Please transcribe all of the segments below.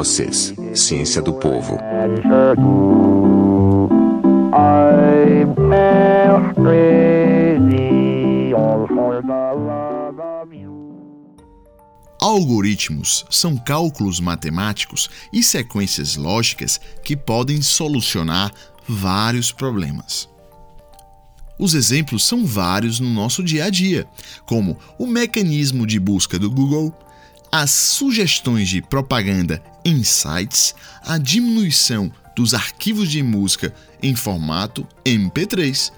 vocês, Ciência do Povo. Algoritmos são cálculos matemáticos e sequências lógicas que podem solucionar vários problemas. Os exemplos são vários no nosso dia a dia, como o mecanismo de busca do Google, as sugestões de propaganda em sites, a diminuição dos arquivos de música em formato MP3,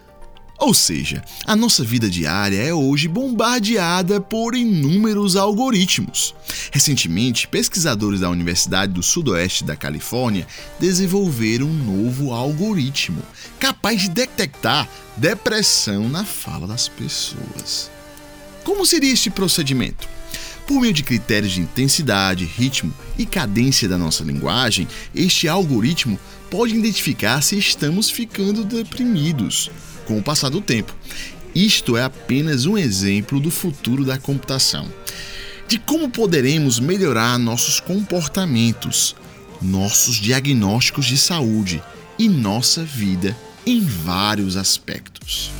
ou seja, a nossa vida diária é hoje bombardeada por inúmeros algoritmos. Recentemente, pesquisadores da Universidade do Sudoeste da Califórnia desenvolveram um novo algoritmo capaz de detectar depressão na fala das pessoas. Como seria este procedimento? Por meio de critérios de intensidade, ritmo e cadência da nossa linguagem, este algoritmo pode identificar se estamos ficando deprimidos com o passar do tempo. Isto é apenas um exemplo do futuro da computação, de como poderemos melhorar nossos comportamentos, nossos diagnósticos de saúde e nossa vida em vários aspectos.